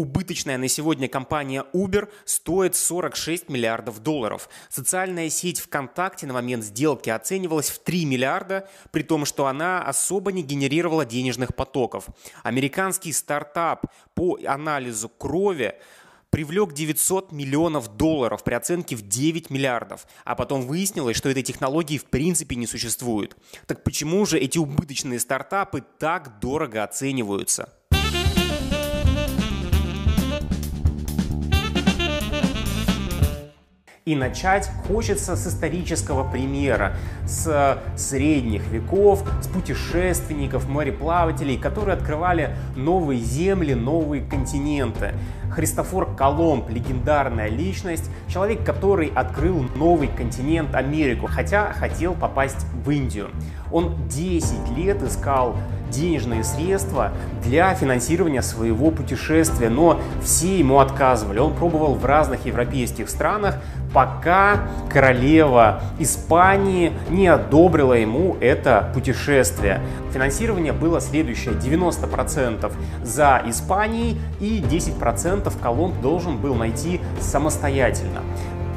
Убыточная на сегодня компания Uber стоит 46 миллиардов долларов. Социальная сеть ВКонтакте на момент сделки оценивалась в 3 миллиарда, при том, что она особо не генерировала денежных потоков. Американский стартап по анализу крови привлек 900 миллионов долларов при оценке в 9 миллиардов, а потом выяснилось, что этой технологии в принципе не существует. Так почему же эти убыточные стартапы так дорого оцениваются? И начать хочется с исторического примера, с средних веков, с путешественников, мореплавателей, которые открывали новые земли, новые континенты. Христофор Колумб – легендарная личность, человек, который открыл новый континент Америку, хотя хотел попасть в Индию. Он 10 лет искал денежные средства для финансирования своего путешествия, но все ему отказывали. Он пробовал в разных европейских странах, пока королева Испании не одобрила ему это путешествие. Финансирование было следующее. 90% за Испанией и 10% Колумб должен был найти самостоятельно.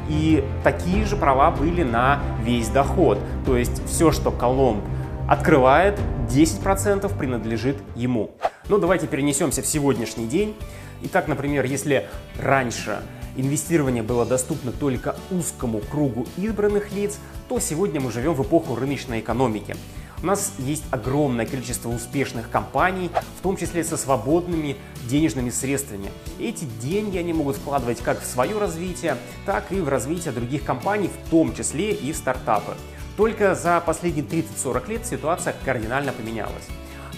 И такие же права были на весь доход. То есть все, что Колумб открывает, 10% принадлежит ему. Ну, давайте перенесемся в сегодняшний день. Итак, например, если раньше инвестирование было доступно только узкому кругу избранных лиц, то сегодня мы живем в эпоху рыночной экономики. У нас есть огромное количество успешных компаний, в том числе со свободными денежными средствами. Эти деньги они могут вкладывать как в свое развитие, так и в развитие других компаний, в том числе и в стартапы. Только за последние 30-40 лет ситуация кардинально поменялась.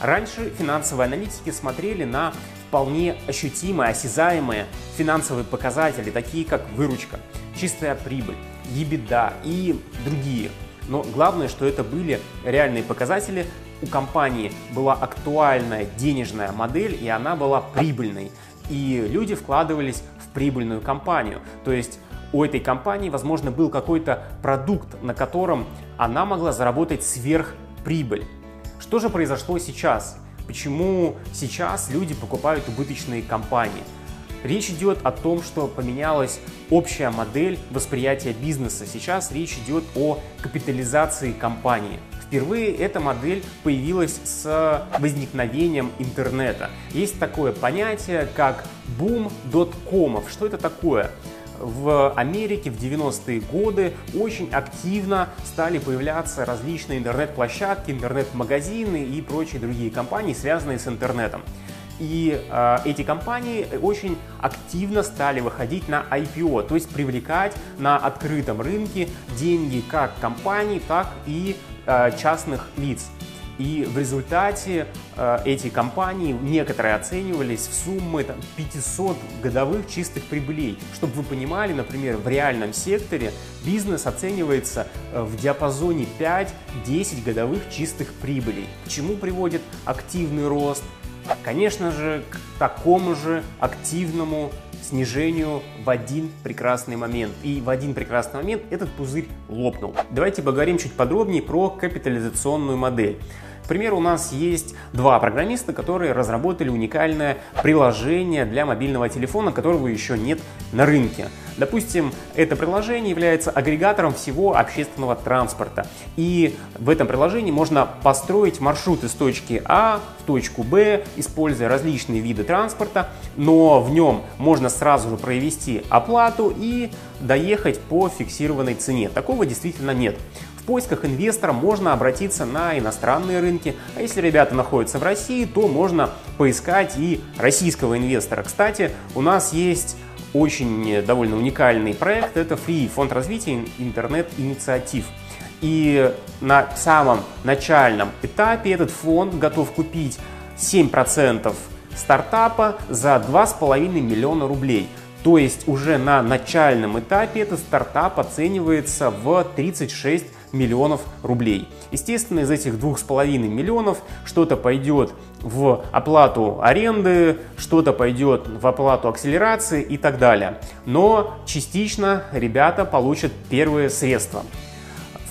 Раньше финансовые аналитики смотрели на вполне ощутимые, осязаемые финансовые показатели, такие как выручка, чистая прибыль, EBITDA и другие. Но главное, что это были реальные показатели. У компании была актуальная денежная модель, и она была прибыльной. И люди вкладывались в прибыльную компанию. То есть у этой компании, возможно, был какой-то продукт, на котором она могла заработать сверхприбыль. Что же произошло сейчас? Почему сейчас люди покупают убыточные компании? Речь идет о том, что поменялась общая модель восприятия бизнеса. Сейчас речь идет о капитализации компании. Впервые эта модель появилась с возникновением интернета. Есть такое понятие, как бум доткомов. Что это такое? в Америке в 90-е годы очень активно стали появляться различные интернет-площадки, интернет-магазины и прочие другие компании, связанные с интернетом. И э, эти компании очень активно стали выходить на IPO, то есть привлекать на открытом рынке деньги как компаний, так и э, частных лиц. И в результате э, эти компании некоторые оценивались в суммы там, 500 годовых чистых прибылей. Чтобы вы понимали, например, в реальном секторе бизнес оценивается э, в диапазоне 5-10 годовых чистых прибылей. К чему приводит активный рост? Конечно же, к такому же активному снижению в один прекрасный момент. И в один прекрасный момент этот пузырь лопнул. Давайте поговорим чуть подробнее про капитализационную модель. К примеру, у нас есть два программиста, которые разработали уникальное приложение для мобильного телефона, которого еще нет на рынке. Допустим, это приложение является агрегатором всего общественного транспорта. И в этом приложении можно построить маршрут из точки А в точку Б, используя различные виды транспорта, но в нем можно сразу же провести оплату и доехать по фиксированной цене. Такого действительно нет поисках инвестора можно обратиться на иностранные рынки, а если ребята находятся в России, то можно поискать и российского инвестора. Кстати, у нас есть очень довольно уникальный проект, это Free, фонд развития интернет-инициатив. И на самом начальном этапе этот фонд готов купить 7% стартапа за 2,5 миллиона рублей. То есть уже на начальном этапе этот стартап оценивается в 36 миллионов рублей. Естественно, из этих двух с половиной миллионов что-то пойдет в оплату аренды, что-то пойдет в оплату акселерации и так далее. Но частично ребята получат первые средства.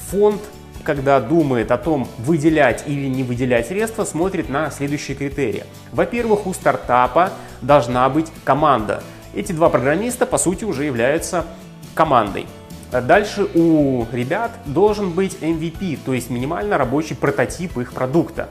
Фонд когда думает о том, выделять или не выделять средства, смотрит на следующие критерии. Во-первых, у стартапа должна быть команда. Эти два программиста, по сути, уже являются командой. Дальше у ребят должен быть MVP, то есть минимально рабочий прототип их продукта.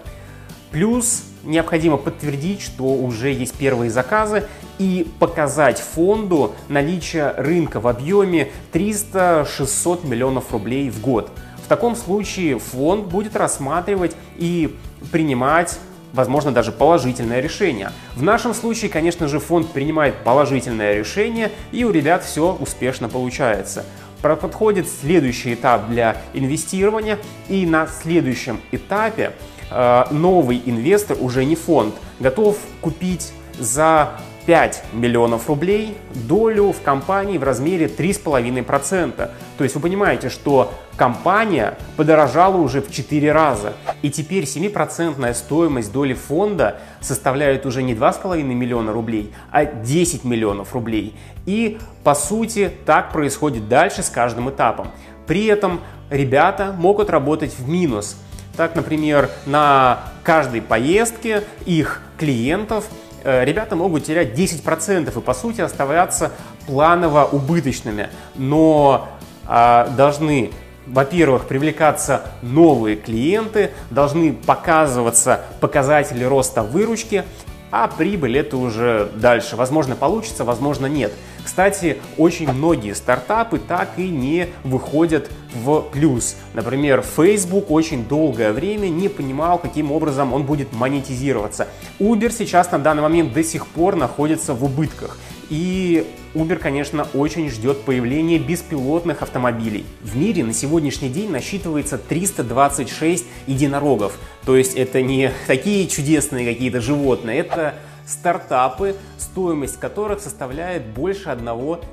Плюс необходимо подтвердить, что уже есть первые заказы и показать фонду наличие рынка в объеме 300-600 миллионов рублей в год. В таком случае фонд будет рассматривать и принимать возможно, даже положительное решение. В нашем случае, конечно же, фонд принимает положительное решение, и у ребят все успешно получается. Подходит следующий этап для инвестирования, и на следующем этапе э, новый инвестор, уже не фонд, готов купить за 5 миллионов рублей долю в компании в размере 3,5%. То есть вы понимаете, что компания подорожала уже в 4 раза. И теперь 7% стоимость доли фонда составляет уже не 2,5 миллиона рублей, а 10 миллионов рублей. И по сути так происходит дальше с каждым этапом. При этом ребята могут работать в минус. Так, например, на каждой поездке их клиентов ребята могут терять 10% и по сути оставляться планово убыточными, но а, должны во-первых, привлекаться новые клиенты, должны показываться показатели роста выручки, а прибыль это уже дальше. Возможно получится, возможно нет. Кстати, очень многие стартапы так и не выходят в плюс. Например, Facebook очень долгое время не понимал, каким образом он будет монетизироваться. Uber сейчас на данный момент до сих пор находится в убытках. И Uber, конечно, очень ждет появления беспилотных автомобилей. В мире на сегодняшний день насчитывается 326 единорогов. То есть это не такие чудесные какие-то животные, это стартапы, стоимость которых составляет больше 1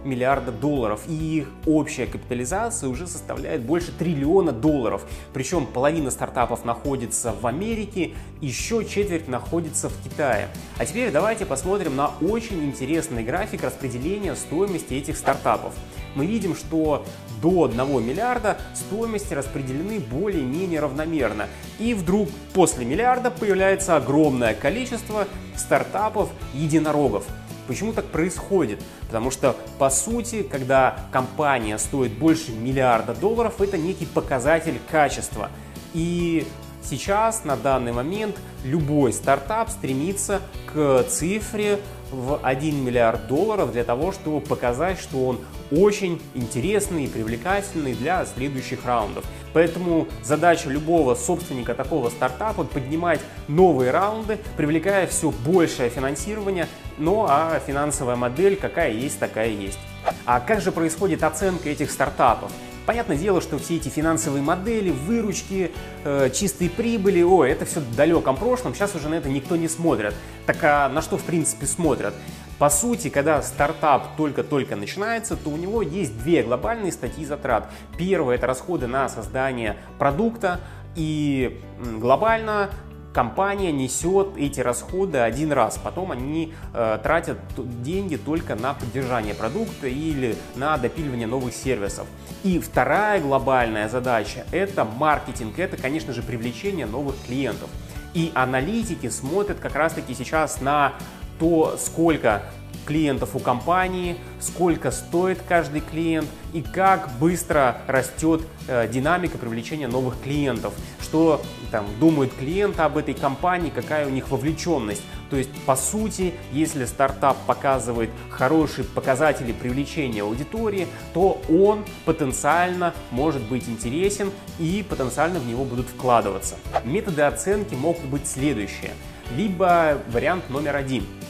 миллиарда долларов. И их общая капитализация уже составляет больше триллиона долларов. Причем половина стартапов находится в Америке, еще четверть находится в Китае. А теперь давайте посмотрим на очень интересный график распределения стоимости этих стартапов. Мы видим, что до 1 миллиарда стоимости распределены более-менее равномерно. И вдруг после миллиарда появляется огромное количество стартапов единорогов. Почему так происходит? Потому что, по сути, когда компания стоит больше миллиарда долларов, это некий показатель качества. И сейчас, на данный момент, любой стартап стремится к цифре в 1 миллиард долларов для того, чтобы показать, что он очень интересный и привлекательный для следующих раундов. Поэтому задача любого собственника такого стартапа поднимать новые раунды, привлекая все большее финансирование, ну а финансовая модель какая есть, такая есть. А как же происходит оценка этих стартапов? Понятное дело, что все эти финансовые модели, выручки, э, чистые прибыли, о, это все в далеком прошлом, сейчас уже на это никто не смотрит. Так а на что в принципе смотрят? По сути, когда стартап только-только начинается, то у него есть две глобальные статьи затрат. Первое – это расходы на создание продукта, и глобально компания несет эти расходы один раз, потом они э, тратят деньги только на поддержание продукта или на допиливание новых сервисов. И вторая глобальная задача – это маркетинг, это, конечно же, привлечение новых клиентов. И аналитики смотрят как раз-таки сейчас на то, сколько клиентов у компании, сколько стоит каждый клиент и как быстро растет э, динамика привлечения новых клиентов, что там думают клиенты об этой компании, какая у них вовлеченность. То есть, по сути, если стартап показывает хорошие показатели привлечения аудитории, то он потенциально может быть интересен и потенциально в него будут вкладываться. Методы оценки могут быть следующие. Либо вариант номер один –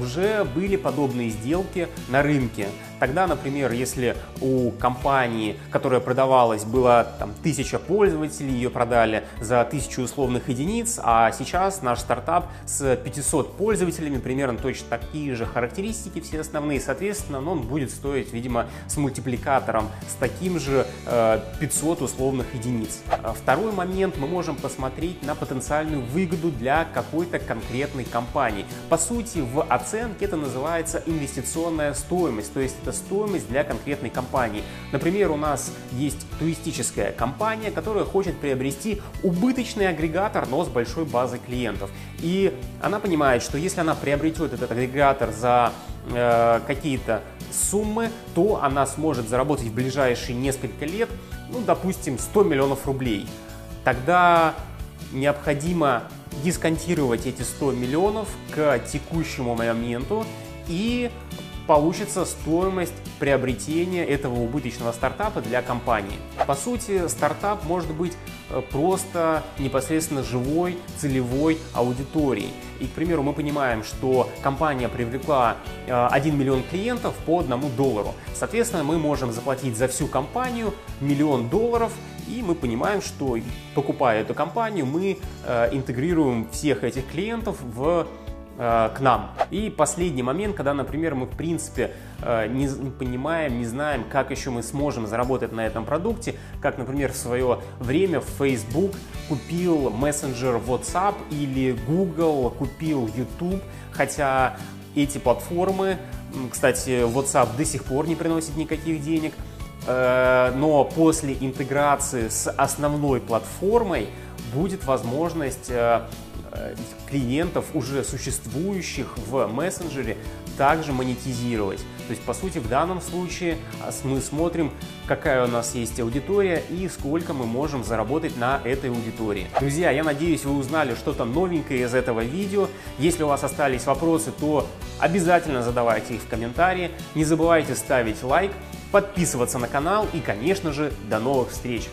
уже были подобные сделки на рынке. Тогда, например, если у компании, которая продавалась, было там тысяча пользователей, ее продали за тысячу условных единиц, а сейчас наш стартап с 500 пользователями, примерно точно такие же характеристики все основные, соответственно, он будет стоить, видимо, с мультипликатором с таким же 500 э, условных единиц. А второй момент, мы можем посмотреть на потенциальную выгоду для какой-то конкретной компании. По сути, в оценке это называется инвестиционная стоимость, то есть это стоимость для конкретной компании. Например, у нас есть туристическая компания, которая хочет приобрести убыточный агрегатор, но с большой базой клиентов. И она понимает, что если она приобретет этот агрегатор за э, какие-то суммы, то она сможет заработать в ближайшие несколько лет, ну, допустим, 100 миллионов рублей. Тогда необходимо дисконтировать эти 100 миллионов к текущему моменту и получится стоимость приобретения этого убыточного стартапа для компании. По сути, стартап может быть э, просто непосредственно живой целевой аудиторией. И, к примеру, мы понимаем, что компания привлекла 1 э, миллион клиентов по 1 доллару. Соответственно, мы можем заплатить за всю компанию миллион долларов и мы понимаем, что покупая эту компанию, мы э, интегрируем всех этих клиентов в э, к нам. И последний момент, когда, например, мы в принципе э, не, понимаем, не знаем, как еще мы сможем заработать на этом продукте, как, например, в свое время Facebook купил мессенджер WhatsApp или Google купил YouTube, хотя эти платформы, кстати, WhatsApp до сих пор не приносит никаких денег, Э, но после интеграции с основной платформой будет возможность клиентов, уже существующих в мессенджере, также монетизировать. То есть, по сути, в данном случае а, мы смотрим, какая у нас есть аудитория и сколько мы можем заработать на этой аудитории. Друзья, я надеюсь, вы узнали что-то новенькое из этого видео. Если у вас остались вопросы, то обязательно задавайте их в комментарии. Не забывайте ставить лайк подписываться на канал и, конечно же, до новых встреч!